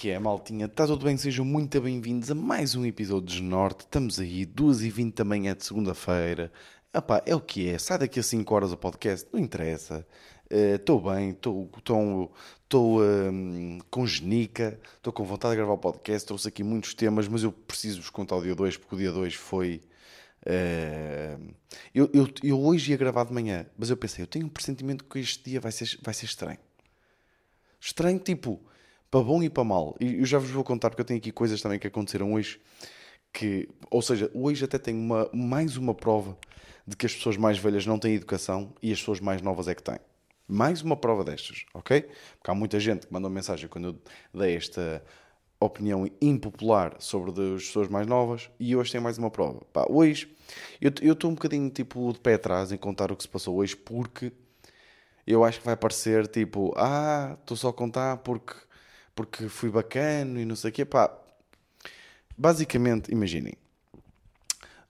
Que é, maltinha? Está tudo bem? Sejam muito bem-vindos a mais um episódio de Norte. Estamos aí, 2h20 da manhã de segunda-feira. Epá, é o que é. Sai daqui a 5 horas o podcast, não interessa. Estou uh, bem, estou uh, com genica, estou com vontade de gravar o podcast. Trouxe aqui muitos temas, mas eu preciso vos contar o dia 2, porque o dia 2 foi. Uh, eu, eu, eu, hoje ia gravar de manhã, mas eu pensei, eu tenho um pressentimento que este dia vai ser, vai ser estranho. Estranho, tipo, para bom e para mal. E eu já vos vou contar, porque eu tenho aqui coisas também que aconteceram hoje. Que, ou seja, hoje até tenho uma, mais uma prova de que as pessoas mais velhas não têm educação e as pessoas mais novas é que têm. Mais uma prova destas, ok? Porque há muita gente que mandou mensagem quando eu dei esta opinião impopular sobre as pessoas mais novas e hoje tem mais uma prova. Pá, hoje eu estou um bocadinho tipo de pé atrás em contar o que se passou hoje porque eu acho que vai parecer tipo, ah, estou só a contar porque, porque fui bacana e não sei o quê. Pá, basicamente, imaginem.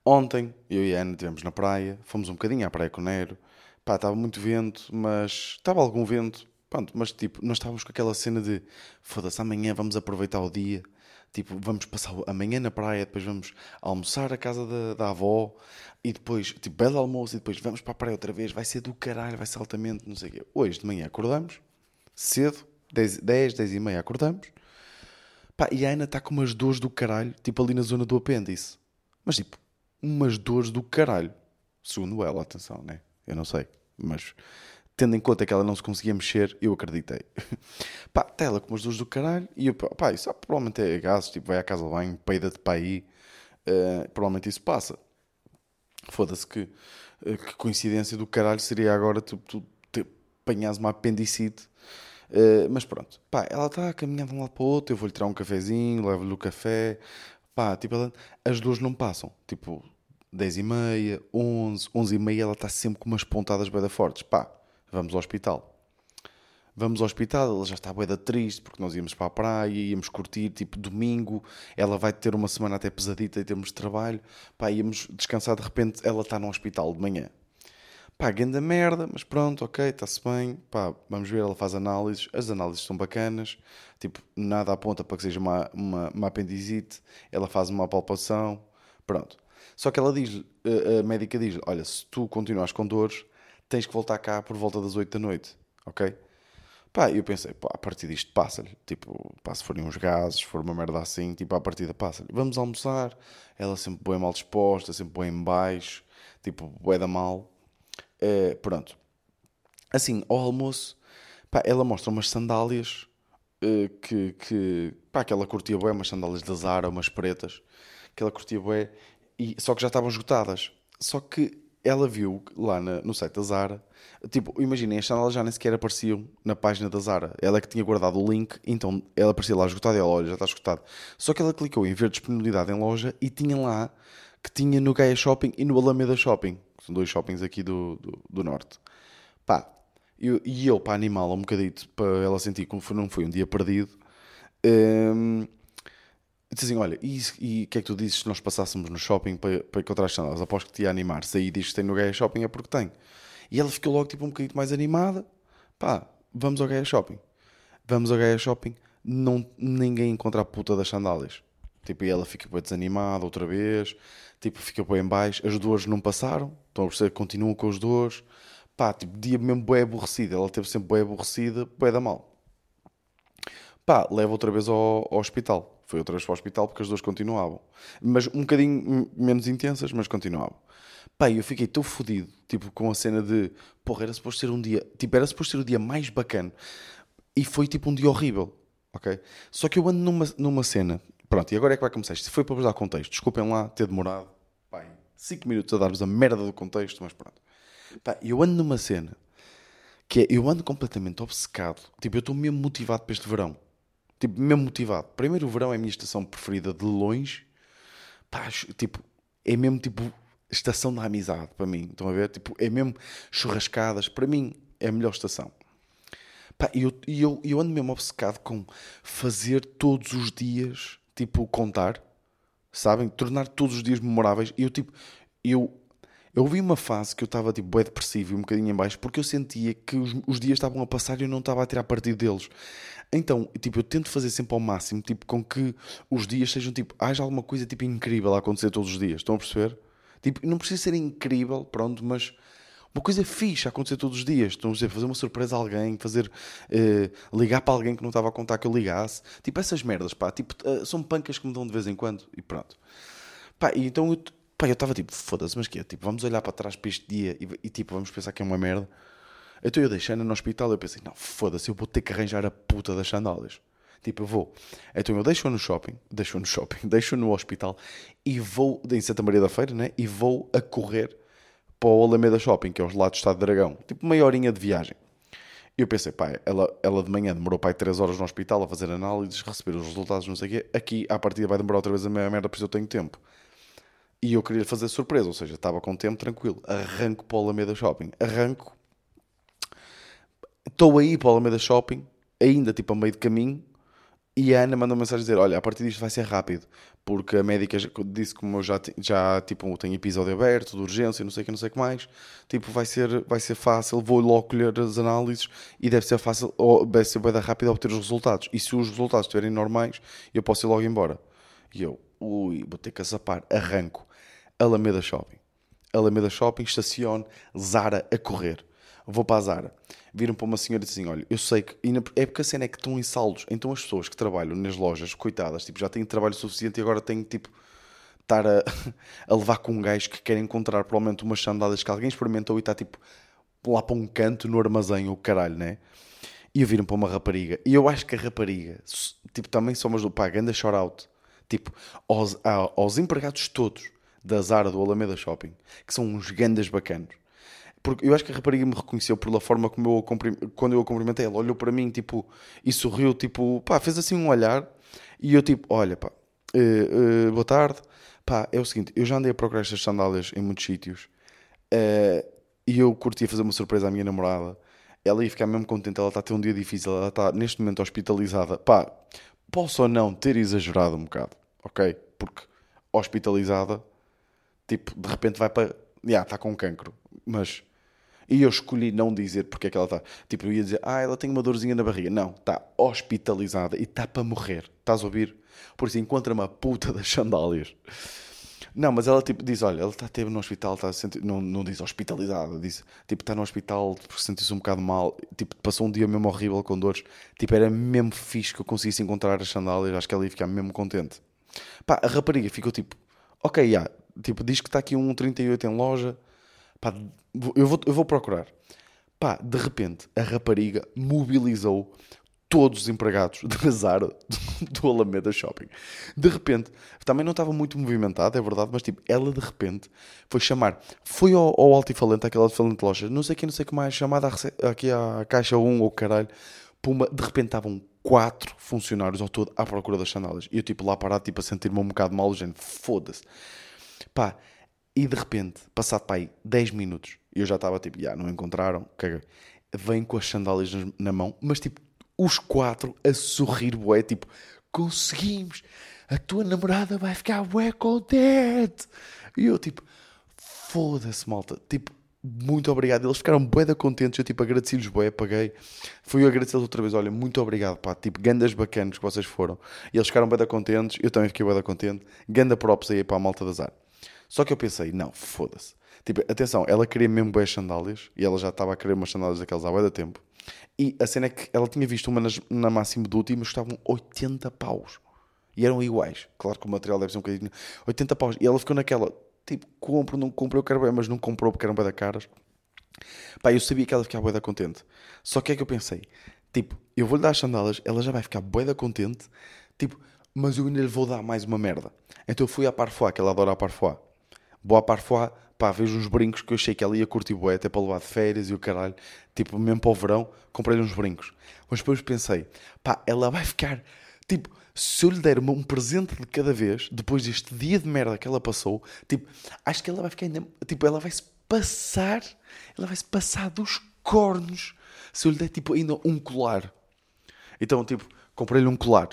Ontem, eu e a Ana estivemos na praia, fomos um bocadinho à praia com o Nero. Pá, estava muito vento, mas estava algum vento. Pronto, mas tipo, nós estávamos com aquela cena de foda-se, amanhã vamos aproveitar o dia. Tipo, vamos passar amanhã na praia, depois vamos almoçar à casa da, da avó e depois, tipo, belo almoço e depois vamos para a praia outra vez. Vai ser do caralho, vai ser altamente, não sei o quê. Hoje de manhã acordamos, cedo, 10, 10, 10 e meia acordamos. Pá, e a Ana está com umas dores do caralho, tipo ali na zona do apêndice. Mas tipo, umas dores do caralho. Segundo ela, atenção, né? Eu não sei. Mas tendo em conta que ela não se conseguia mexer, eu acreditei. pá, está ela com umas dores do caralho e eu, pá, isso provavelmente é gases, tipo, vai à casa de banho, peida-te para aí. Uh, provavelmente isso passa. Foda-se que, uh, que coincidência do caralho seria agora tu, tu te apanhas uma apendicite. Uh, mas pronto, pá, ela está a caminhar de um lado para o outro, eu vou-lhe tirar um cafezinho, levo-lhe o café, pá, tipo, ela, as dores não passam, tipo, 10 e meia, 11, 11 e meia, ela está sempre com umas pontadas bem fortes, pá, vamos ao hospital. Vamos ao hospital, ela já está bué triste, porque nós íamos para a praia, íamos curtir, tipo, domingo, ela vai ter uma semana até pesadita em termos de trabalho, pá, íamos descansar, de repente ela está no hospital de manhã. Pá, grande merda, mas pronto, ok, está-se bem, pá, vamos ver, ela faz análises, as análises são bacanas, tipo, nada aponta para que seja uma, uma, uma apendicite, ela faz uma palpação, pronto. Só que ela diz, a médica diz, olha, se tu continuas com dores, tens que voltar cá por volta das 8 da noite, ok? Pá, eu pensei, pá, a partir disto passa-lhe. Tipo, pá, se forem uns gases, se for uma merda assim, tipo, a partida passa-lhe. Vamos almoçar. Ela sempre bem mal disposta, sempre bem em baixo, tipo, bué da mal. Uh, pronto. Assim, ao almoço, pá, ela mostra umas sandálias uh, que, que, pá, que ela curtia bué, umas sandálias da Zara, umas pretas, que ela curtia bué, e, só que já estavam esgotadas. Só que ela viu lá na, no site da Zara, tipo, imaginem, as sanelas já nem sequer apareciam na página da Zara. Ela é que tinha guardado o link, então ela aparecia lá esgotada e ela, olha, já está esgotado. Só que ela clicou em ver disponibilidade em loja e tinha lá que tinha no Gaia Shopping e no Alameda Shopping. São dois shoppings aqui do, do, do norte. Pá, eu, e eu, para animá-la um bocadito, para ela sentir como não foi um dia perdido, hum, assim: Olha, e o que é que tu dizes se nós passássemos no shopping para, para encontrar as sandálias? Aposto que te ia animar. Se aí diz que tem no Gaia Shopping é porque tem. E ela ficou logo tipo um bocadinho mais animada. Pá, vamos ao Gaia Shopping. Vamos ao Gaia Shopping. Não, ninguém encontra a puta das sandálias. Tipo, e ela fica bem desanimada outra vez. Tipo, fica bem em baixo. As dores não passaram. Estão a perceber? Continuam com as dores. Pá, tipo, dia mesmo bem aborrecida. Ela teve sempre bem aborrecida, bem da mal. Pá, leva outra vez ao, ao hospital foi outra vez para o hospital porque as dores continuavam. Mas um bocadinho menos intensas, mas continuavam. Pai, eu fiquei tão fodido, tipo, com a cena de, porra, era suposto ser um dia, tipo, era suposto ser o dia mais bacana. E foi tipo um dia horrível, ok? Só que eu ando numa, numa cena, pronto, e agora é que vai começar isto. Foi para vos dar contexto, desculpem lá ter demorado, pai, 5 minutos a dar-vos a merda do contexto, mas pronto. Pai, eu ando numa cena que é, eu ando completamente obcecado, tipo, eu estou mesmo motivado para este verão. Tipo, mesmo motivado. Primeiro, o verão é a minha estação preferida de longe. Pá, tipo, é mesmo tipo estação da amizade para mim. Estão a ver? Tipo, é mesmo churrascadas. Para mim, é a melhor estação. Pá, e eu, eu, eu ando mesmo obcecado com fazer todos os dias, tipo, contar. Sabem? Tornar todos os dias memoráveis. E eu, tipo, eu, Eu vi uma fase que eu estava tipo bem depressivo e um bocadinho em baixo porque eu sentia que os, os dias estavam a passar e eu não estava a tirar partido deles. Então, tipo, eu tento fazer sempre ao máximo, tipo, com que os dias sejam tipo, haja alguma coisa tipo incrível a acontecer todos os dias. Estão a perceber? Tipo, não precisa ser incrível, pronto, mas uma coisa fixe a acontecer todos os dias. Estão a dizer, fazer uma surpresa a alguém, fazer uh, ligar para alguém que não estava a contar que eu ligasse. Tipo, essas merdas, pá, tipo, uh, são pancas que me dão de vez em quando e pronto. Pá, e então eu estava tipo, foda-se, mas que é? Tipo, vamos olhar para trás para este dia e, e, tipo, vamos pensar que é uma merda. Então eu deixei no hospital eu pensei, não, foda-se, eu vou ter que arranjar a puta das sandálias. Tipo, eu vou. Então eu deixo-a no shopping, deixo-a no shopping, deixo-a no hospital e vou, em Santa Maria da Feira, né? E vou a correr para o Alameda Shopping, que é os lados do Estado de Dragão. Tipo, meia horinha de viagem. E eu pensei, pá, ela, ela de manhã demorou para 3 horas no hospital a fazer análises, receber os resultados, não sei o quê. Aqui, à partida, vai demorar outra vez a meia merda, por isso eu tenho tempo. E eu queria fazer surpresa, ou seja, estava com tempo tranquilo. Arranco para o Alameda Shopping. Arranco. Estou aí para o Alameda Shopping, ainda tipo a meio de caminho, e a Ana mandou uma mensagem dizer: Olha, a partir disto vai ser rápido, porque a médica disse como eu já, já tipo, tenho episódio aberto, de urgência, não sei o que, não sei o que mais, tipo, vai ser, vai ser fácil, vou logo colher as análises e deve ser fácil, ou deve ser bem rápido obter os resultados. E se os resultados estiverem normais, eu posso ir logo embora. E eu, ui, vou ter que azapar, arranco. Alameda Shopping. Alameda Shopping, estaciono, Zara a correr. Vou para a Zara. Viram para uma senhora e dizem: Olha, eu sei que. É porque a cena é que estão em saldos. Então as pessoas que trabalham nas lojas, coitadas, tipo, já têm trabalho suficiente e agora têm tipo. Estar a, a levar com um gajo que quer encontrar provavelmente umas sandálias que alguém experimentou e está tipo lá para um canto no armazém, o caralho, né? E eu viram para uma rapariga. E eu acho que a rapariga, tipo, também somos do pá, ganda shout-out. Tipo, aos, aos empregados todos da Zara do Alameda Shopping, que são uns gandas bacanos. Porque eu acho que a rapariga me reconheceu pela forma como eu quando eu a cumprimentei, ela olhou para mim tipo, e sorriu, tipo, pá, fez assim um olhar, e eu tipo, olha, pá, uh, uh, boa tarde, pá, é o seguinte, eu já andei a procurar estas sandálias em muitos sítios, uh, e eu curtia fazer uma surpresa à minha namorada, ela ia ficar mesmo contente, ela está a ter um dia difícil, ela está neste momento hospitalizada, pá, posso ou não ter exagerado um bocado, ok? Porque hospitalizada Tipo, de repente vai para. Já, yeah, está com cancro. Mas. E eu escolhi não dizer porque é que ela está. Tipo, eu ia dizer, ah, ela tem uma dorzinha na barriga. Não, está hospitalizada e está para morrer. Estás a ouvir? Por isso encontra uma puta das sandálias. Não, mas ela tipo diz: Olha, ela está teve no hospital, está sentir, não, não diz hospitalizada, diz tipo, está no hospital porque sentiu-se um bocado mal, tipo, passou um dia mesmo horrível com dores. Tipo, era mesmo fixe que eu conseguisse encontrar as sandálias, acho que ela ia ficar mesmo contente. Pá, a rapariga ficou tipo: Ok, já, yeah, Tipo, diz que está aqui um 38 em loja. Pá, eu vou, eu vou procurar. Pá, de repente, a rapariga mobilizou todos os empregados da Zara do, Alameda Shopping. De repente, também não estava muito movimentado, é verdade, mas tipo, ela de repente foi chamar, foi ao, ao altifalante, aquela altifalante loja, não sei quem, não sei que mais, chamada aqui à caixa 1 ou caralho, puma, de repente estavam quatro funcionários ao todo à procura das sandálias. E eu tipo lá parado, tipo a sentir-me um bocado mal, gente, foda-se. Pá, e de repente, passado para aí 10 minutos, eu já estava tipo, já não encontraram, caguei. Vem com as sandálias na mão, mas tipo, os quatro a sorrir, bué, tipo, conseguimos, a tua namorada vai ficar bué contente. E eu tipo, foda-se, malta, tipo, muito obrigado. Eles ficaram bué da contentes, eu tipo, agradeci-lhes bué, paguei. Fui agradecê-los outra vez, olha, muito obrigado, pá, tipo, gandas bacanas que vocês foram. E eles ficaram bué da contentes, eu também fiquei bué da contente. Ganda props aí para a malta da Zara. Só que eu pensei, não, foda-se. Tipo, atenção, ela queria mesmo boas sandálias e ela já estava a querer umas sandálias daquelas há da tempo. E a cena é que ela tinha visto uma nas, na máximo do último, estavam 80 paus. E eram iguais. Claro que o material deve ser um bocadinho. 80 paus. E ela ficou naquela, tipo, compro, não compro, eu quero bem, mas não comprou porque eram bem da caras. Pá, eu sabia que ela ficava bem da contente. Só que é que eu pensei, tipo, eu vou-lhe dar as sandálias, ela já vai ficar bem da contente, tipo, mas eu ainda lhe vou dar mais uma merda. Então eu fui à Parfois, que ela adora a Parfois. Boa Parfois, pá, vejo uns brincos que eu achei que ela ia curtir bué, até para levar de férias e o caralho, tipo, mesmo para o verão, comprei-lhe uns brincos. Mas depois pensei, pá, ela vai ficar, tipo, se eu lhe der um presente de cada vez, depois deste dia de merda que ela passou, tipo, acho que ela vai ficar ainda, tipo, ela vai-se passar, ela vai-se passar dos cornos se eu lhe der, tipo, ainda um colar. Então, tipo, comprei-lhe um colar.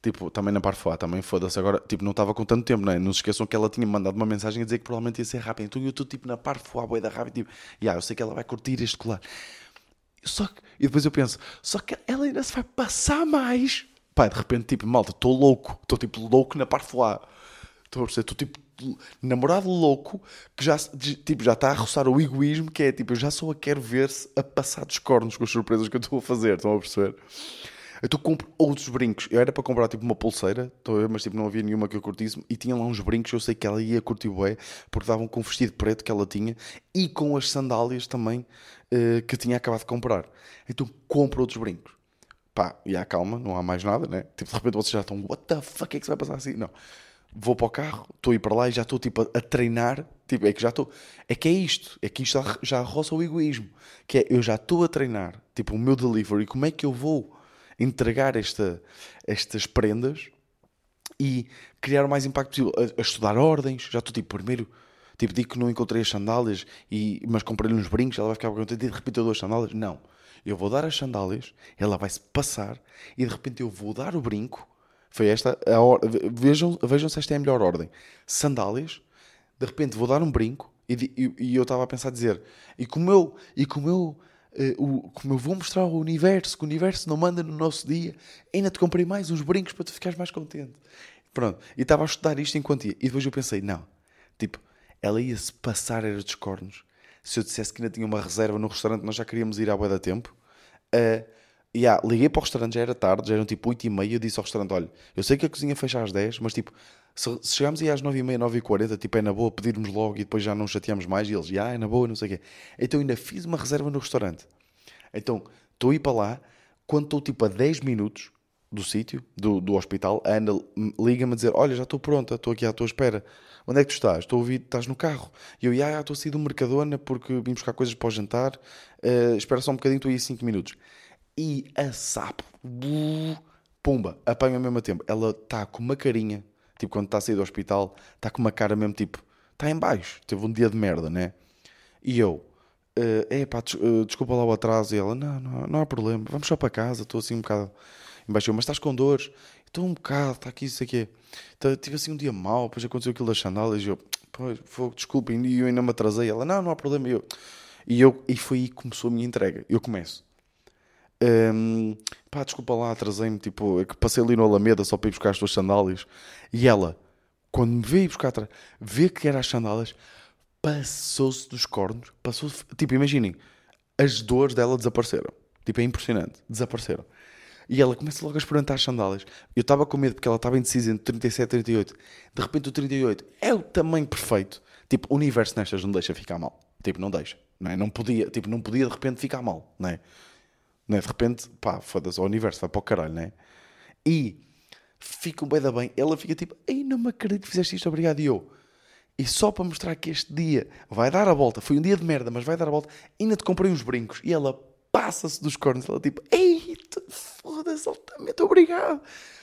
Tipo, também na Parfois, também foda-se. Agora, tipo, não estava com tanto tempo, não é? Não se esqueçam que ela tinha mandado uma mensagem a dizer que provavelmente ia ser rápido. Então eu estou, tipo, na Parfois, boi da rápido, tipo, yeah, eu sei que ela vai curtir este colar. Só que, e depois eu penso, só que ela ainda se vai passar mais. Pá, de repente, tipo, malta, estou louco. Estou, tipo, louco na Parfois. Estou a perceber, estou, tipo, namorado louco que já, tipo, já está a roçar o egoísmo, que é, tipo, eu já só a quero ver-se a passar dos cornos com as surpresas que eu estou a fazer. Estão a perceber? Então compro outros brincos. Eu era para comprar tipo uma pulseira, mas tipo, não havia nenhuma que eu curtisse. E tinha lá uns brincos, eu sei que ela ia curtir bué, porque davam com o vestido preto que ela tinha e com as sandálias também uh, que tinha acabado de comprar. Então compro outros brincos. Pá, e há calma, não há mais nada, né? Tipo, de repente vocês já estão, what the fuck é que se vai passar assim? Não. Vou para o carro, estou a ir para lá e já estou tipo a, a treinar. Tipo, é que já estou. É que é isto. É que isto já, já roça o egoísmo. Que é, eu já estou a treinar, tipo, o meu delivery. Como é que eu vou entregar esta, estas prendas e criar o mais impacto possível. A, a estudar ordens, já estou tipo, primeiro, tipo, digo que não encontrei as sandálias, e, mas comprei-lhe uns brincos, ela vai ficar contente e de repente eu dou as sandálias. Não. Eu vou dar as sandálias, ela vai-se passar e de repente eu vou dar o brinco. Foi esta a vejam, vejam se esta é a melhor ordem. Sandálias, de repente vou dar um brinco e, e, e eu estava a pensar dizer, e como eu, e como eu o, como eu vou mostrar ao universo, que o universo não manda no nosso dia, ainda te comprei mais uns brincos para tu ficares mais contente. Pronto, e estava a estudar isto enquanto ia. E depois eu pensei, não, tipo, ela ia-se passar era dos cornos. Se eu dissesse que ainda tinha uma reserva no restaurante, nós já queríamos ir à boa da tempo. Uh, yeah, liguei para o restaurante, já era tarde, já eram tipo 8 e meia. Eu disse ao restaurante: Olha, eu sei que a cozinha fecha às 10, mas tipo, se, se chegarmos aí às 9 e meia, 9 e 40, tipo, é na boa pedirmos logo e depois já não chateamos mais. E eles: Já, é na boa, não sei o quê. Então ainda fiz uma reserva no restaurante. Então estou a ir para lá, quando estou tipo a 10 minutos do sítio, do, do hospital, a Ana liga-me a dizer: Olha, já estou pronta, estou aqui à tua espera. Onde é que tu estás? Estou a ouvir, estás no carro. E eu, ah, estou a sair do Mercadona porque vim buscar coisas para o jantar. Uh, espera só um bocadinho, estou aí 5 minutos e a sapo, pumba, apanha ao mesmo tempo. Ela está com uma carinha, tipo quando está a sair do hospital, está com uma cara mesmo tipo, está em baixo, teve um dia de merda, né? E eu, é uh, pá, des uh, desculpa lá o atraso. E ela, não, não, não há problema, vamos só para casa, estou assim um bocado embaixo. Mas estás com dores? Estou um bocado, está aqui, isso aqui. Então, tive assim um dia mau, depois aconteceu aquilo das sandálias. E eu, pois, desculpem, e eu ainda me atrasei. Ela, não, não há problema. E eu, e, eu, e foi aí que começou a minha entrega. Eu começo. Um, pá, desculpa lá, atrasei-me. Tipo, é que passei ali no Alameda só para ir buscar as tuas sandálias. E ela, quando me veio buscar vê que era as sandálias, passou-se dos cornos. Passou tipo, imaginem, as dores dela desapareceram. Tipo, é impressionante. Desapareceram. E ela começa logo a experimentar as sandálias. Eu estava com medo porque ela estava indecisa entre 37 e 38. De repente, o 38 é o tamanho perfeito. Tipo, o universo nestas não deixa ficar mal. Tipo, não deixa. Não, é? não podia, tipo, não podia de repente ficar mal. Não é? Né? De repente, pá, foda-se, o universo vai para o caralho, né? E fica bem da bem. Ela fica tipo, ei, não me acredito que fizeste isto, obrigado. E eu, e só para mostrar que este dia vai dar a volta, foi um dia de merda, mas vai dar a volta, ainda te comprei uns brincos. E ela passa-se dos cornos, ela tipo, ei, foda-se, altamente obrigado.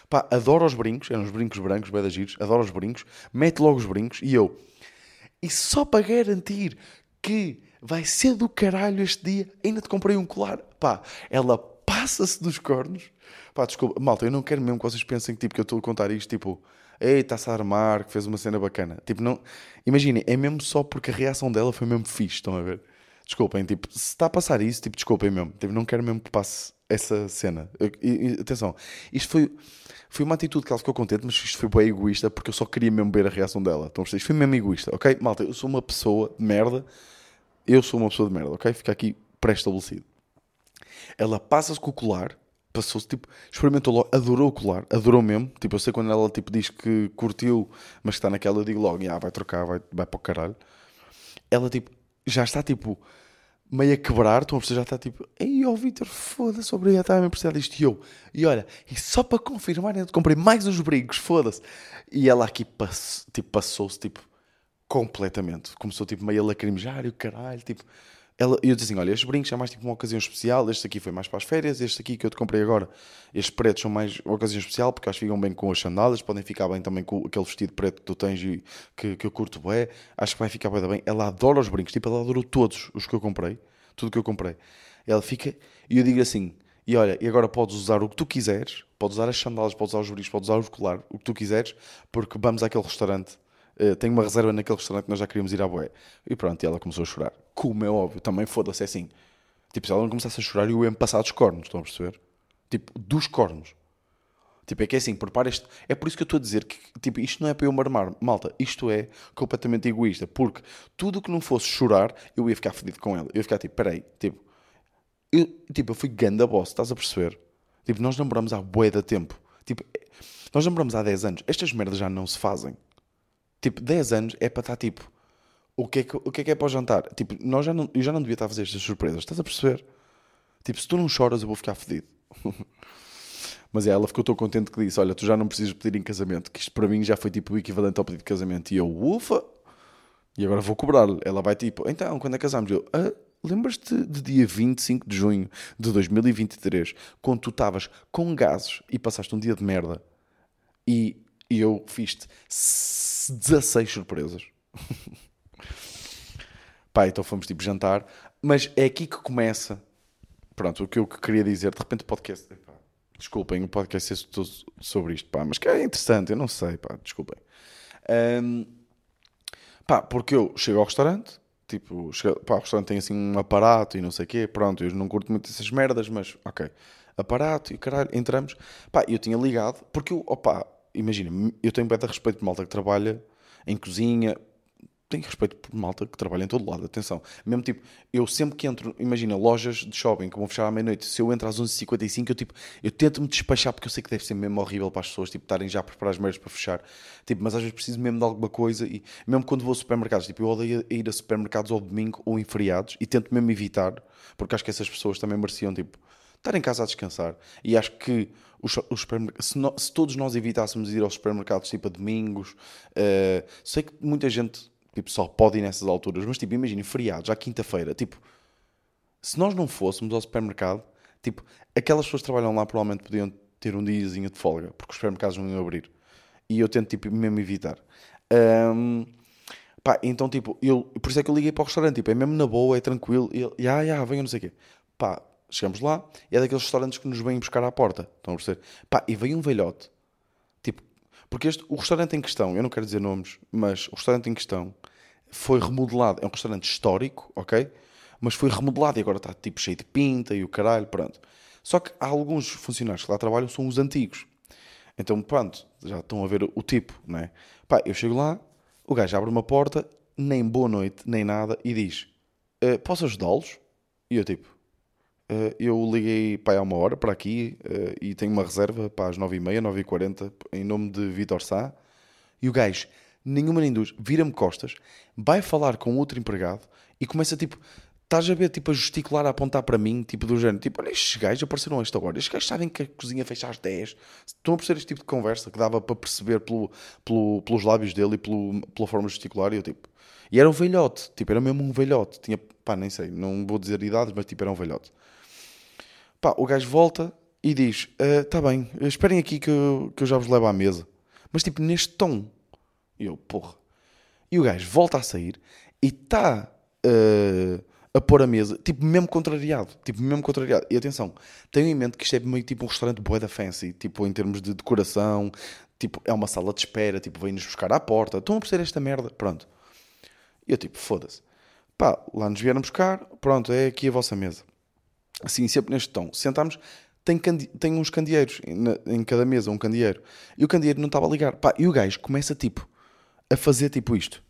Pá, adoro os brincos, eram os brincos brancos, bem giros, adoro os brincos, mete logo os brincos e eu, e só para garantir que vai ser do caralho este dia, ainda te comprei um colar. Pá, ela passa-se dos cornos. Pá, desculpa, malta, eu não quero mesmo que vocês pensem que, tipo, que eu estou a contar isto, tipo, ei, está-se a armar, que fez uma cena bacana. Tipo, não... Imaginem, é mesmo só porque a reação dela foi mesmo fixe, estão a ver? Desculpem, tipo, se está a passar isso, tipo, desculpem mesmo. Tipo, não quero mesmo que passe essa cena. E, e, atenção, isto foi, foi uma atitude que ela ficou contente, mas isto foi bem egoísta porque eu só queria mesmo ver a reação dela. Então, isto foi mesmo egoísta, ok? Malta, eu sou uma pessoa de merda eu sou uma pessoa de merda, ok? Fica aqui pré-estabelecido. Ela passa-se com o colar, passou-se, tipo, experimentou logo, adorou o colar, adorou mesmo. Tipo, eu sei quando ela, tipo, diz que curtiu, mas que está naquela, eu digo logo, ah, vai trocar, vai, vai para o caralho. Ela, tipo, já está, tipo, meio a quebrar, estão a perceber, já está, tipo, ei, ó, oh, Vitor, foda-se, obrigado, estava a precisar disto. E eu, e olha, e só para confirmar, eu comprei mais uns brincos, foda-se. E ela aqui, tipo, passou-se, tipo completamente. Começou tipo meio a lacrimejar e o caralho, tipo. Ela, eu disse assim: olha, estes brincos é mais tipo uma ocasião especial. Este aqui foi mais para as férias. Este aqui que eu te comprei agora, estes pretos são mais uma ocasião especial porque acho que ficam bem com as sandálias. Podem ficar bem também com aquele vestido preto que tu tens e que, que eu curto bem. Acho que vai ficar bem, bem. Ela adora os brincos, tipo, ela adorou todos os que eu comprei, tudo que eu comprei. Ela fica, e eu digo assim: E olha, e agora podes usar o que tu quiseres, podes usar as sandálias, podes usar os juris, podes usar o colar, o que tu quiseres, porque vamos àquele restaurante. Uh, tenho uma reserva naquele restaurante que nós já queríamos ir à boé. E pronto, e ela começou a chorar. Como é óbvio, também foda-se é assim. Tipo, se ela não começasse a chorar, eu ia me passar dos cornos, estão a perceber? Tipo, dos cornos. Tipo, é que é assim, prepara este. É por isso que eu estou a dizer que, tipo, isto não é para eu marmar, malta, isto é completamente egoísta, porque tudo que não fosse chorar, eu ia ficar fedido com ela. Eu ia ficar tipo, peraí, tipo, eu, tipo, eu fui ganda boss, estás a perceber? Tipo, nós namoramos há bué de tempo. Tipo, nós namoramos há 10 anos. Estas merdas já não se fazem. Tipo, 10 anos é para estar tipo, o que é que, o que, é, que é para o jantar? Tipo, nós já não, eu já não devia estar a fazer estas surpresas, estás a perceber? Tipo, se tu não choras, eu vou ficar fedido. Mas é, ela ficou tão contente que disse: Olha, tu já não precisas pedir em casamento, que isto para mim já foi tipo o equivalente ao pedido de casamento. E eu, ufa! E agora vou cobrar-lhe. Ela vai tipo: Então, quando é casamos? Eu, ah, lembras-te de dia 25 de junho de 2023, quando tu estavas com gases e passaste um dia de merda e, e eu fiz-te 16 surpresas? Pá, então fomos tipo jantar. Mas é aqui que começa. Pronto, o que eu queria dizer. De repente o podcast. Desculpem, o podcast é sobre isto, pá, mas que é interessante, eu não sei, pá, desculpem. Um, pá, porque eu chego ao restaurante, tipo, chego, pá, o restaurante tem assim um aparato e não sei o quê, pronto, eu não curto muito essas merdas, mas ok. Aparato e caralho, entramos, pá, eu tinha ligado, porque eu, opá, imagina, eu tenho de respeito por malta que trabalha em cozinha, tenho respeito por malta que trabalha em todo lado, atenção. Mesmo tipo, eu sempre que entro, imagina, lojas de shopping que vão fechar à meia-noite, se eu entro às 11h55, eu tipo, eu tento-me despachar porque eu sei que deve ser mesmo horrível para as pessoas, tipo, estarem já a preparar as merdas para fechar. Tipo, mas às vezes preciso mesmo de alguma coisa e mesmo quando vou a supermercados, tipo, eu odeio ir a supermercados ao domingo ou em feriados e tento mesmo evitar, porque acho que essas pessoas também mereciam, tipo, estar em casa a descansar. E acho que os, os se, no, se, todos nós evitássemos ir aos supermercados, tipo, a domingos, uh, sei que muita gente Tipo, só pode ir nessas alturas. Mas, tipo, imagina, feriados, à quinta-feira. Tipo, se nós não fôssemos ao supermercado, tipo, aquelas pessoas que trabalham lá provavelmente podiam ter um diazinho de folga, porque os supermercados não iam abrir. E eu tento, tipo, mesmo evitar. Um, pá, então, tipo, eu, por isso é que eu liguei para o restaurante. Tipo, é mesmo na boa, é tranquilo. E ele, já, já, venha, não sei o quê. Pá, chegamos lá e é daqueles restaurantes que nos vêm buscar à porta. Estão a perceber? Pá, e veio um velhote porque este, o restaurante em questão, eu não quero dizer nomes, mas o restaurante em questão foi remodelado. É um restaurante histórico, ok? Mas foi remodelado e agora está tipo cheio de pinta e o caralho, pronto. Só que há alguns funcionários que lá trabalham são os antigos. Então, pronto, já estão a ver o tipo, não é? Pá, eu chego lá, o gajo abre uma porta, nem boa noite, nem nada, e diz: eh, Posso ajudá-los? E eu tipo: eu liguei para há uma hora para aqui uh, e tenho uma reserva para as 9h30, 9h40 em nome de Vitor Sá. E o gajo, nenhuma nem duas, vira-me costas, vai falar com outro empregado e começa tipo, estás a ver, tipo, a gesticular, a apontar para mim, tipo, do género, tipo, olha, estes gajos apareceram a esta hora, estes gajos sabem que a cozinha fecha às 10. Estão a perceber este tipo de conversa que dava para perceber pelo, pelo, pelos lábios dele e pelo, pela forma gesticular. E eu tipo, e era um velhote, tipo, era mesmo um velhote, tinha, pá, nem sei, não vou dizer idades, mas tipo, era um velhote. Pá, o gajo volta e diz: Está uh, bem, esperem aqui que eu, que eu já vos levo à mesa. Mas tipo, neste tom. E eu, porra. E o gajo volta a sair e está uh, a pôr a mesa, tipo, mesmo contrariado. Tipo, mesmo contrariado. E atenção, tenham em mente que isto é meio tipo um restaurante boeda fancy, tipo, em termos de decoração. Tipo, é uma sala de espera, tipo, vem-nos buscar à porta. Estão a perceber esta merda? Pronto. E eu, tipo, foda-se. Pá, lá nos vieram buscar, pronto, é aqui a vossa mesa assim, sempre neste tom. Sentámos, tem, tem uns candeeiros em cada mesa, um candeeiro. E o candeeiro não estava a ligar. Pá, e o gajo começa tipo a fazer tipo isto.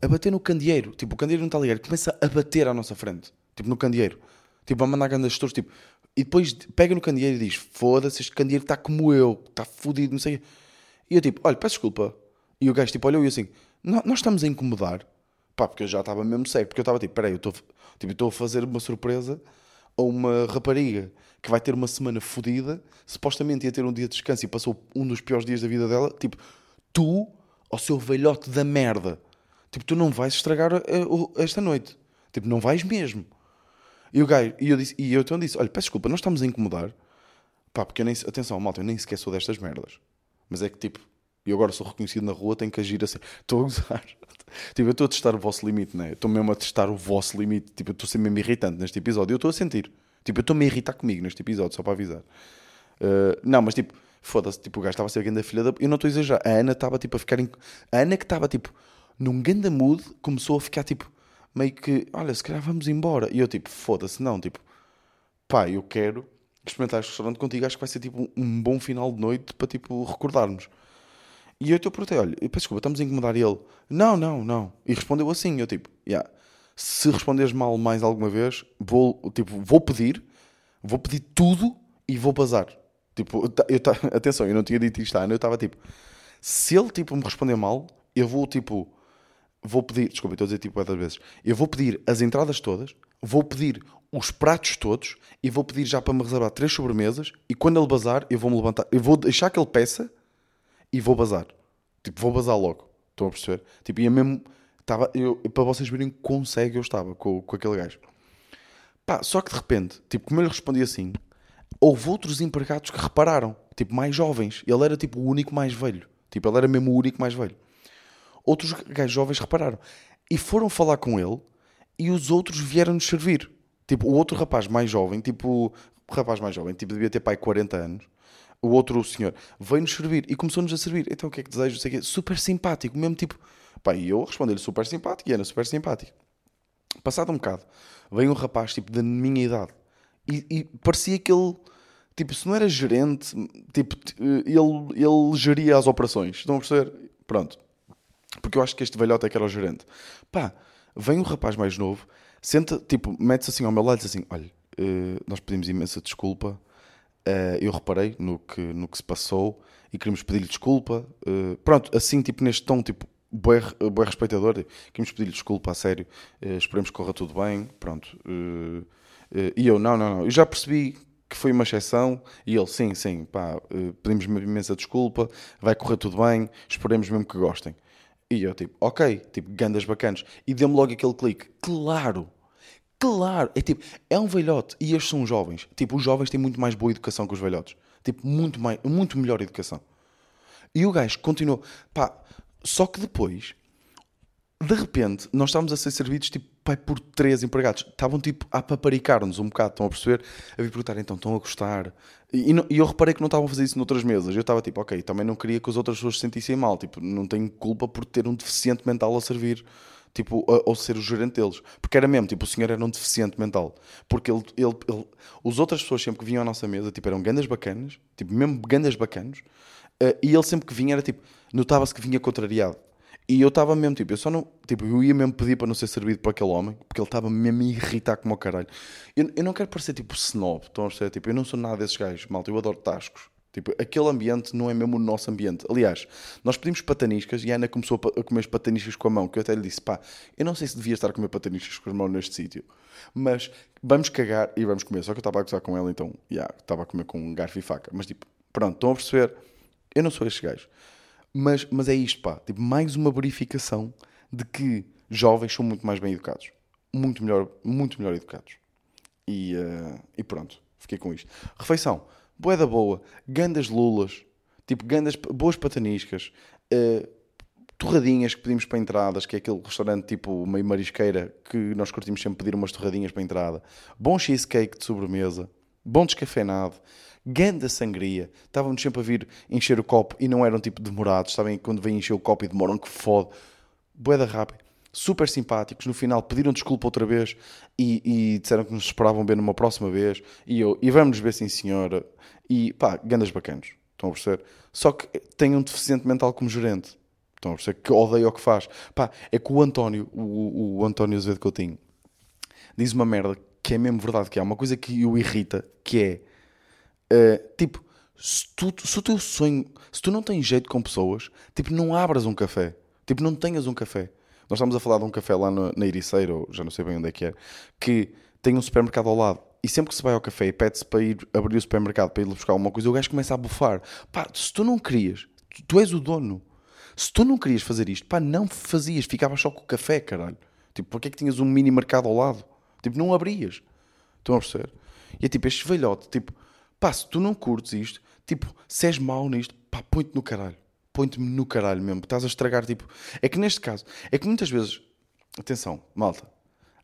A bater no candeeiro. Tipo, o candeeiro não está a ligar. Começa a bater à nossa frente. Tipo, no candeeiro. Tipo, a mandar grandes gestores. Tipo, e depois pega no candeeiro e diz: Foda-se, este candeeiro está como eu. Está fodido, não sei. E eu tipo: Olha, peço desculpa. E o gajo tipo olhou e assim: Nós estamos a incomodar. Pá, porque eu já estava mesmo sério. Porque eu estava tipo: Peraí, eu estou Tipo, a fazer uma surpresa a uma rapariga que vai ter uma semana fodida, supostamente ia ter um dia de descanso e passou um dos piores dias da vida dela. Tipo, tu, ao seu velhote da merda, tipo, tu não vais estragar a, esta noite. Tipo, não vais mesmo. E o gajo, e eu, disse, e eu então disse: Olha, peço desculpa, nós estamos a incomodar. Pá, porque eu nem, atenção, malta, eu nem sequer sou destas merdas. Mas é que tipo, e agora sou reconhecido na rua, tenho que agir assim. Estou a usar. Tipo, eu estou a testar o vosso limite, né? Estou mesmo a testar o vosso limite. Tipo, eu estou a ser mesmo irritante neste episódio. Eu estou a sentir. Tipo, eu estou-me a irritar comigo neste episódio, só para avisar. Uh, não, mas tipo, foda-se, tipo, o gajo estava a ser grande filha da... Eu não estou a exagerar. A Ana estava, tipo, a ficar... Em... A Ana que estava, tipo, num grande mood, começou a ficar, tipo, meio que... Olha, se calhar vamos embora. E eu, tipo, foda-se, não, tipo... Pá, eu quero experimentar este restaurante contigo. Acho que vai ser, tipo, um bom final de noite para, tipo, recordarmos. E eu te perguntei, olha, eu peço desculpa, estamos a incomodar ele. Não, não, não. E respondeu assim, eu, tipo, yeah. Se responderes mal mais alguma vez, vou, tipo, vou pedir, vou pedir tudo e vou bazar. Tipo, eu, atenção, eu não tinha dito isto eu estava tipo, se ele tipo me responder mal, eu vou tipo, vou pedir, desculpa, estou a dizer tipo vezes, eu vou pedir as entradas todas, vou pedir os pratos todos e vou pedir já para me reservar três sobremesas e quando ele bazar, eu vou me levantar, eu vou deixar que ele peça e vou bazar. Tipo, vou bazar logo. Estão a perceber? Tipo, ia mesmo, estava, eu, para vocês verem quão cego eu estava com, com aquele gajo. Pá, só que de repente, tipo, como eu lhe respondi assim, houve outros empregados que repararam, tipo, mais jovens. Ele era tipo o único mais velho. Tipo, ele era mesmo o único mais velho. Outros gajos jovens repararam. E foram falar com ele e os outros vieram-nos servir. Tipo, o outro rapaz mais jovem, tipo, rapaz mais jovem, tipo, devia ter pai 40 anos. O outro senhor veio-nos servir e começou-nos a servir. Então o que é que desejo? Sei que super simpático, mesmo tipo. Pá, e eu respondi-lhe super simpático e era super simpático. Passado um bocado, veio um rapaz tipo da minha idade e, e, parecia que ele, tipo, se não era gerente, tipo, ele, ele geria as operações. Estão a perceber? Pronto. Porque eu acho que este velhote é que era o gerente. Pá, vem um rapaz mais novo, senta, tipo, mete-se assim ao meu lado e diz assim: Olha, uh, nós pedimos imensa desculpa. Uh, eu reparei no que, no que se passou e queríamos pedir-lhe desculpa. Uh, pronto, assim, tipo, neste tom, tipo, bem, bem respeitador, queríamos pedir-lhe desculpa, a sério. esperemos que corra tudo bem. Pronto. E eu, não, não, não, eu já percebi que foi uma exceção. E ele, sim, sim, pá, pedimos imensa desculpa, vai correr tudo bem, esperemos mesmo que gostem. E eu, tipo, ok, tipo, gandas bacanas. E deu-me logo aquele clique, claro, claro. É tipo, é um velhote e estes são jovens. Tipo, os jovens têm muito mais boa educação que os velhotes. Tipo, muito, mais, muito melhor educação. E o gajo continuou, pá, só que depois de repente, nós estávamos a ser servidos tipo pai, por três empregados. Estavam tipo a paparicar-nos um bocado, estão a perceber? A vir perguntar, então estão a gostar. E, e, e, eu reparei que não estavam a fazer isso noutras mesas. Eu estava tipo, ok, também não queria que as outras pessoas se sentissem mal. Tipo, não tenho culpa por ter um deficiente mental a servir, tipo, ou ser o gerente deles. Porque era mesmo, tipo, o senhor era um deficiente mental. Porque ele, ele, ele as outras pessoas sempre que vinham à nossa mesa, tipo, eram gandas bacanas, tipo, mesmo gandas bacanos. Uh, e ele sempre que vinha era tipo, notava-se que vinha contrariado. E eu estava mesmo, tipo, eu só não. Tipo, eu ia mesmo pedir para não ser servido por aquele homem, porque ele estava mesmo a irritar como o caralho. Eu, eu não quero parecer tipo snob, estão a? Tipo, eu não sou nada desses gajos, malta, eu adoro tascos. Tipo, aquele ambiente não é mesmo o nosso ambiente. Aliás, nós pedimos pataniscas e a Ana começou a comer as pataniscas com a mão, que eu até lhe disse, pá, eu não sei se devia estar a comer pataniscas com as mãos neste sítio, mas vamos cagar e vamos comer. Só que eu estava a gozar com ela, então, yeah, estava a comer com um garfo e faca. Mas tipo, pronto, estão a perceber? Eu não sou este gajo. Mas, mas é isto, pá. Tipo, mais uma verificação de que jovens são muito mais bem educados. Muito melhor, muito melhor educados. E, uh, e pronto, fiquei com isto. Refeição. Boeda boa. Gandas lulas. Tipo, gandas, boas pataniscas. Uh, torradinhas que pedimos para entradas, que é aquele restaurante tipo meio marisqueira que nós curtimos sempre pedir umas torradinhas para entrada. Bom cheesecake de sobremesa. Bom descafeinado ganda sangria. Estávamos sempre a vir encher o copo e não eram tipo demorados, sabem? Quando vêm encher o copo e demoram, que fode. Boeda rápida. Super simpáticos. No final pediram desculpa outra vez e, e, disseram que nos esperavam ver numa próxima vez. E eu, e vamos ver sim, senhora. E pá, gandas bacanos. Estão a perceber? Só que tem um deficiente mental como gerente. Estão a perceber? Que odeia o que faz. Pá, é que o António, o, o António Azevedo Coutinho, diz uma merda que é mesmo verdade, que é uma coisa que o irrita, que é Uh, tipo, se, tu, se o teu sonho, se tu não tens jeito com pessoas, tipo, não abras um café. Tipo, não tenhas um café. Nós estamos a falar de um café lá no, na Ericeira, ou já não sei bem onde é que é, que tem um supermercado ao lado. E sempre que se vai ao café e pede-se para ir abrir o supermercado para ir buscar alguma coisa, o gajo começa a bufar. Pá, se tu não querias, tu, tu és o dono. Se tu não querias fazer isto, pá, não fazias. Ficavas só com o café, caralho. Tipo, porque é que tinhas um mini mercado ao lado? Tipo, não abrias. Estão a perceber? E é tipo, este velhote, tipo, Pá, se tu não curtes isto, tipo, se és mau nisto, pá, põe-te no caralho. Põe-te no caralho mesmo. Estás a estragar, tipo. É que neste caso, é que muitas vezes. Atenção, malta.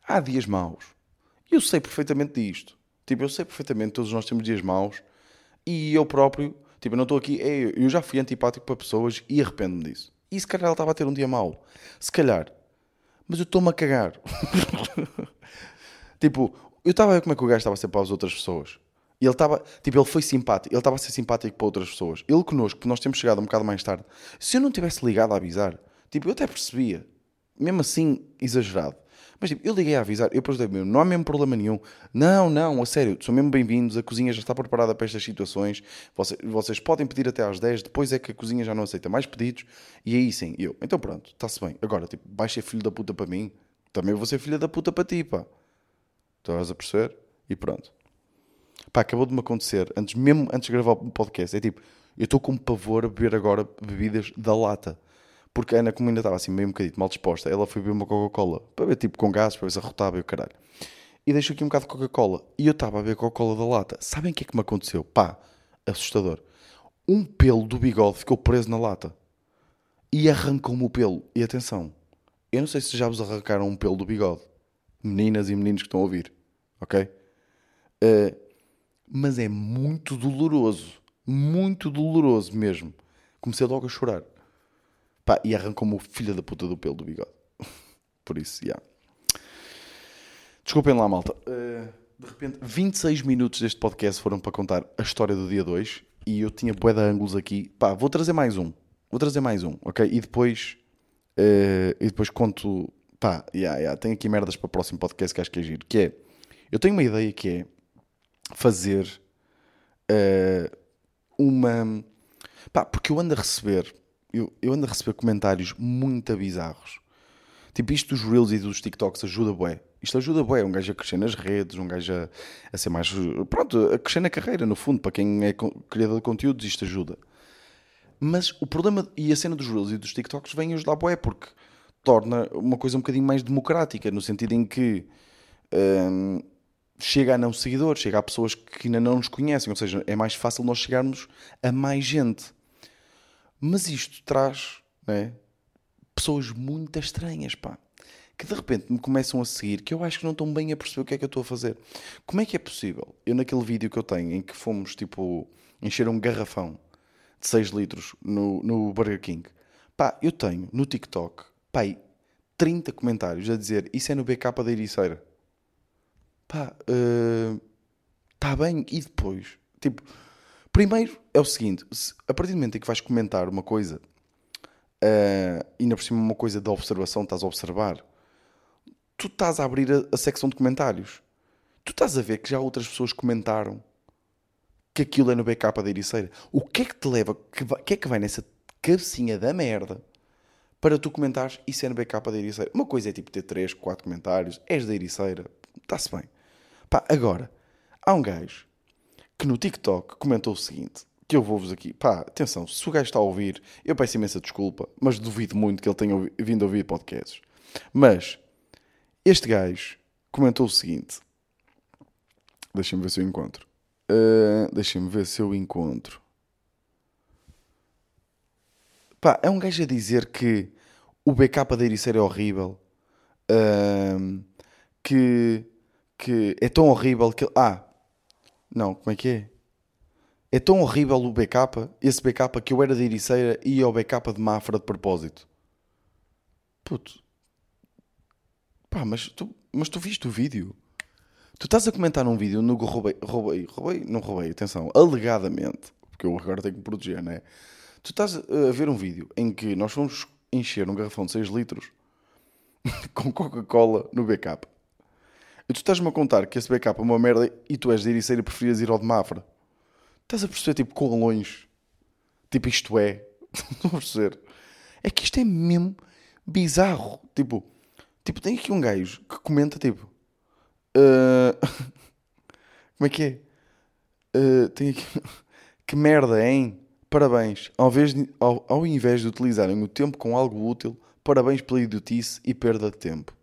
Há dias maus. Eu sei perfeitamente disto. Tipo, eu sei perfeitamente, todos nós temos dias maus e eu próprio, tipo, eu não estou aqui, é, eu já fui antipático para pessoas e arrependo-me disso. E se calhar ela estava a ter um dia mau. Se calhar. Mas eu estou-me a cagar. tipo, eu estava a ver como é que o gajo estava a ser para as outras pessoas. E ele estava, tipo, ele foi simpático. Ele estava a ser simpático para outras pessoas. Ele connosco, que nós temos chegado um bocado mais tarde. Se eu não tivesse ligado a avisar, tipo, eu até percebia. Mesmo assim, exagerado. Mas tipo, eu liguei a avisar, eu depois dei não há mesmo problema nenhum. Não, não, a sério, são mesmo bem-vindos, a cozinha já está preparada para estas situações. Vocês, vocês podem pedir até às 10, depois é que a cozinha já não aceita mais pedidos. E aí sim, eu, então pronto, está-se bem. Agora, tipo, vais ser filho da puta para mim, também vou ser filha da puta para ti, pá. Estás a perceber? E pronto. Pá, acabou de me acontecer, antes, mesmo antes de gravar o podcast, é tipo, eu estou com pavor a beber agora bebidas da lata. Porque a Ana, como ainda estava assim meio um bocadinho mal disposta, ela foi beber uma Coca-Cola para ver tipo com gás, para ver se arrotava e o caralho. E deixou aqui um bocado de Coca-Cola. E eu estava a beber Coca-Cola da lata. Sabem o que é que me aconteceu? Pá, assustador. Um pelo do bigode ficou preso na lata. E arrancou-me o pelo. E atenção, eu não sei se já vos arrancaram um pelo do bigode. Meninas e meninos que estão a ouvir. Ok? Uh, mas é muito doloroso. Muito doloroso mesmo. Comecei logo a chorar. Pá, e arrancou-me o filho da puta do pelo do bigode. Por isso, já. Yeah. Desculpem lá, malta. Uh, de repente, 26 minutos deste podcast foram para contar a história do dia 2 e eu tinha bué de ângulos aqui. Pá, vou trazer mais um. Vou trazer mais um, ok? E depois, uh, e depois conto... Pá, yeah, yeah, tenho aqui merdas para o próximo podcast que acho que é giro. Que é, eu tenho uma ideia que é fazer uh, uma... Pá, porque eu ando a receber eu, eu ando a receber comentários muito bizarros. Tipo, isto dos Reels e dos TikToks ajuda bué. Isto ajuda bué. Um gajo a crescer nas redes, um gajo a, a ser mais... Pronto, a crescer na carreira, no fundo. Para quem é criador de conteúdos, isto ajuda. Mas o problema... E a cena dos Reels e dos TikToks vem ajudar bué, porque torna uma coisa um bocadinho mais democrática, no sentido em que... Hum, chega a não seguidores, chega a pessoas que ainda não nos conhecem, ou seja, é mais fácil nós chegarmos a mais gente. Mas isto traz né, pessoas muito estranhas, pá. Que de repente me começam a seguir, que eu acho que não estão bem a perceber o que é que eu estou a fazer. Como é que é possível? Eu, naquele vídeo que eu tenho, em que fomos, tipo, encher um garrafão de 6 litros no, no Burger King, pá, eu tenho no TikTok, pá, 30 comentários a dizer isso é no BK da Ericeira. Pá, está eh, uh, bem, e depois? Tipo, Primeiro é o seguinte: se, a partir do momento em que vais comentar uma coisa, uh, e ainda por cima uma coisa de observação, estás a observar, tu estás a abrir a, a secção de comentários. Tu estás a ver que já outras pessoas comentaram que aquilo é no backup da Ericeira. O que é que te leva, vai, que é que vai nessa cabecinha da merda para tu comentares isso é no backup da Ericeira? Uma coisa é tipo ter 3, 4 comentários, és da Ericeira, está-se bem. Pá, agora, há um gajo que no TikTok comentou o seguinte: que eu vou-vos aqui, pá, atenção, se o gajo está a ouvir, eu peço imensa desculpa, mas duvido muito que ele tenha vindo a ouvir podcasts. Mas este gajo comentou o seguinte: deixem-me ver se eu encontro. Uh, deixem-me ver se eu encontro. Pá, é um gajo a dizer que o backup da Ericeira é horrível. Uh, que, que é tão horrível que. Ah, não, como é que é? É tão horrível o backup, esse backup que eu era de Ericeira e ia ao backup de Mafra de propósito. Puto. Pá, mas tu, mas tu viste o vídeo? Tu estás a comentar num vídeo no roubei, roubei, roubei, não roubei, atenção, alegadamente, porque eu agora tenho que me proteger, não é? Tu estás a ver um vídeo em que nós fomos encher um garrafão de 6 litros com Coca-Cola no backup. E tu estás-me a contar que esse backup é uma merda e tu és de Ericeira e preferias ir ao de Mafra. Estás a perceber, tipo, quão longe? Tipo, isto é. Estão a perceber? É que isto é mesmo bizarro. Tipo, tipo tem aqui um gajo que comenta, tipo... Uh... Como é que é? Uh, tem aqui... que merda, hein? Parabéns. Ao, vez de, ao, ao invés de utilizarem o tempo com algo útil, parabéns pela idiotice e perda de tempo.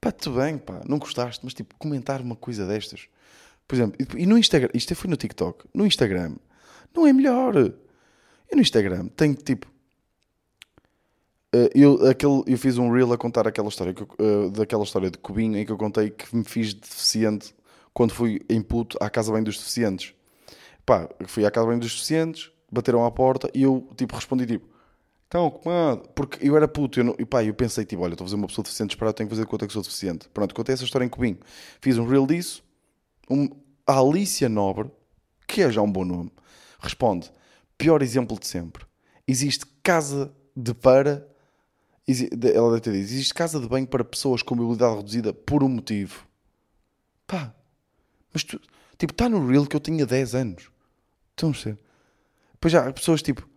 Pá, tudo bem, pá, não gostaste, mas tipo, comentar uma coisa destas. Por exemplo, e no Instagram, isto foi no TikTok, no Instagram, não é melhor. Eu no Instagram tenho tipo. Eh, eu, aquele, eu fiz um reel a contar aquela história, uh, daquela história de Cubinho em que eu contei que me fiz deficiente quando fui em puto à casa bem dos deficientes. Pá, fui à casa bem dos deficientes, bateram à porta e eu, tipo, respondi, tipo, então, porque eu era puto, eu não, e pá, eu pensei, tipo, olha, estou a fazer uma pessoa deficiente disparada, tenho que fazer conta que sou deficiente. Pronto, contei essa história em Cubinho. Fiz um reel disso, um, a Alicia Nobre, que é já um bom nome, responde, pior exemplo de sempre, existe casa de para, ela ter dito, existe casa de banho para pessoas com mobilidade reduzida por um motivo. Pá, mas tu, tipo, está no reel que eu tinha 10 anos. Estão a ser. Pois já, pessoas tipo,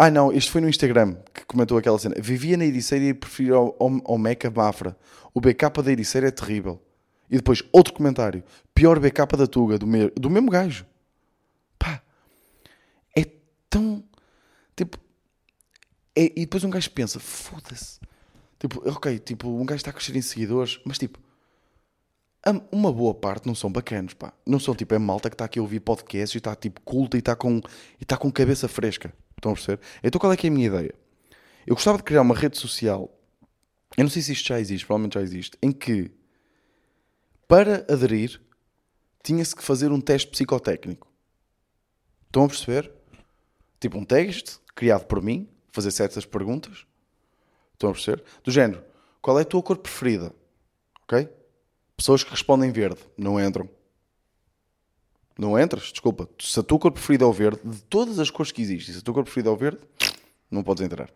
ah, não, este foi no Instagram que comentou aquela cena. Vivia na Ericeira e prefiro ao, ao, ao Meca Mafra. O backup da Ericeira é terrível. E depois, outro comentário. Pior backup da Tuga, do, me, do mesmo gajo. Pá. É tão. Tipo. É, e depois um gajo pensa, foda-se. Tipo, ok, tipo, um gajo está a crescer em seguidores, mas tipo. Uma boa parte não são bacanos, pá. Não são tipo, é malta que está aqui a ouvir podcasts e está tipo culta e está com, e está com cabeça fresca. Estão a perceber? Então qual é que é a minha ideia? Eu gostava de criar uma rede social, eu não sei se isto já existe, provavelmente já existe, em que para aderir tinha-se que fazer um teste psicotécnico. Estão a perceber? Tipo um teste criado por mim, fazer certas perguntas. Estão a perceber? Do género, qual é a tua cor preferida? Ok? Pessoas que respondem verde não entram. Não entras? Desculpa. Se a tua cor preferida é o verde, de todas as cores que existem, se a tua cor preferida é o verde, não podes entrar.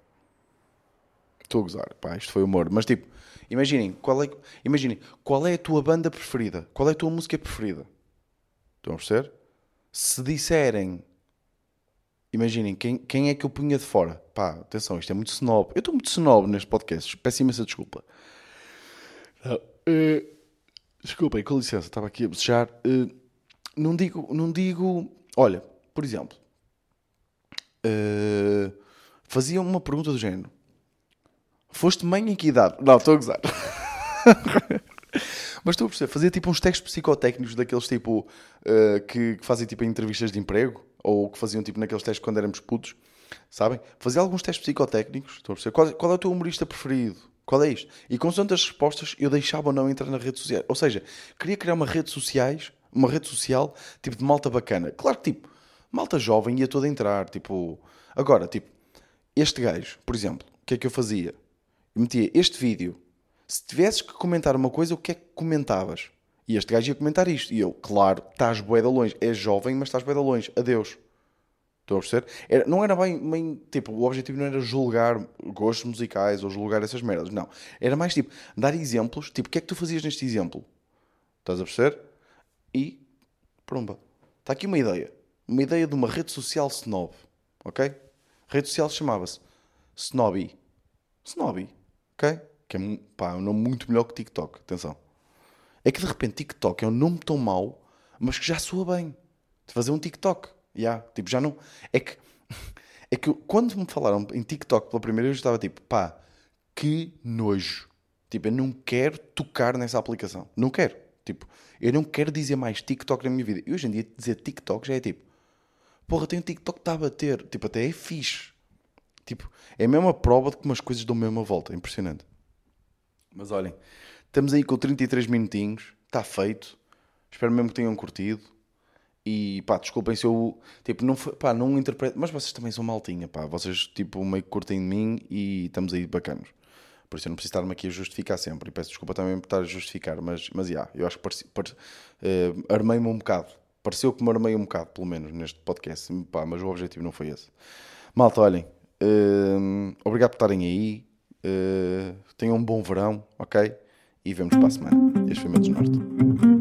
Estou a gozar. Pá, isto foi humor. Mas tipo, imaginem qual, é, imaginem, qual é a tua banda preferida? Qual é a tua música preferida? Estão a perceber? Se disserem, imaginem, quem, quem é que eu punha de fora? Pá, atenção, isto é muito snob. Eu estou muito snob neste podcast. Peço imensa desculpa. Uh, desculpem, com licença, estava aqui a bocejar. Uh, não digo, não digo. Olha, por exemplo, uh, fazia uma pergunta do género: Foste mãe em que idade? Não, estou a gozar. Mas estou a perceber, fazia tipo uns testes psicotécnicos daqueles tipo uh, que, que, fazem tipo entrevistas de emprego ou que faziam tipo naqueles testes quando éramos putos, sabem? Fazia alguns testes psicotécnicos, estou a perceber. Qual, qual é o teu humorista preferido? Qual é isto? E com tantas respostas eu deixava ou não entrar na rede social. Ou seja, queria criar uma rede sociais uma rede social, tipo, de malta bacana. Claro que, tipo, malta jovem ia toda entrar, tipo... Agora, tipo, este gajo, por exemplo, o que é que eu fazia? Eu metia este vídeo. Se tivesses que comentar uma coisa, o que é que comentavas? E este gajo ia comentar isto. E eu, claro, estás bué longe. És jovem, mas estás bué longe. Adeus. Estou a perceber? Era, não era bem, bem, tipo, o objetivo não era julgar gostos musicais ou julgar essas merdas, não. Era mais tipo, dar exemplos, tipo, o que é que tu fazias neste exemplo? Estás a perceber? E promba. Está aqui uma ideia. Uma ideia de uma rede social snob. Ok? A rede social chamava-se Snobby. Snobby. Ok? Que é pá, um nome muito melhor que TikTok. Atenção. É que de repente TikTok é um nome tão mau, mas que já soa bem. De fazer um TikTok. Yeah, tipo, já não. É que. É que quando me falaram em TikTok pela primeira vez, eu estava tipo, pá, que nojo. Tipo, eu não quero tocar nessa aplicação. Não quero. Tipo, eu não quero dizer mais TikTok na minha vida. E hoje em dia dizer TikTok já é tipo, porra, tem um TikTok que está a bater. Tipo, até é fixe. Tipo, é a mesma prova de que umas coisas dão mesmo a volta. É impressionante. Mas olhem, estamos aí com 33 minutinhos. Está feito. Espero mesmo que tenham curtido. E pá, desculpem se eu tipo, não, pá, não interpreto. Mas vocês também são maltinha, pá. Vocês tipo meio que curtem de mim e estamos aí bacanos. Por isso eu não preciso estar-me aqui a justificar sempre. E peço desculpa também por estar a justificar, mas, mas yeah, eu acho que pareci, pareci, uh, armei-me um bocado. Pareceu que me armei um bocado, pelo menos, neste podcast. Pá, mas o objetivo não foi esse. Malta, olhem. Uh, obrigado por estarem aí. Uh, tenham um bom verão, ok? E vemos para a semana. Este foi meu desnorte.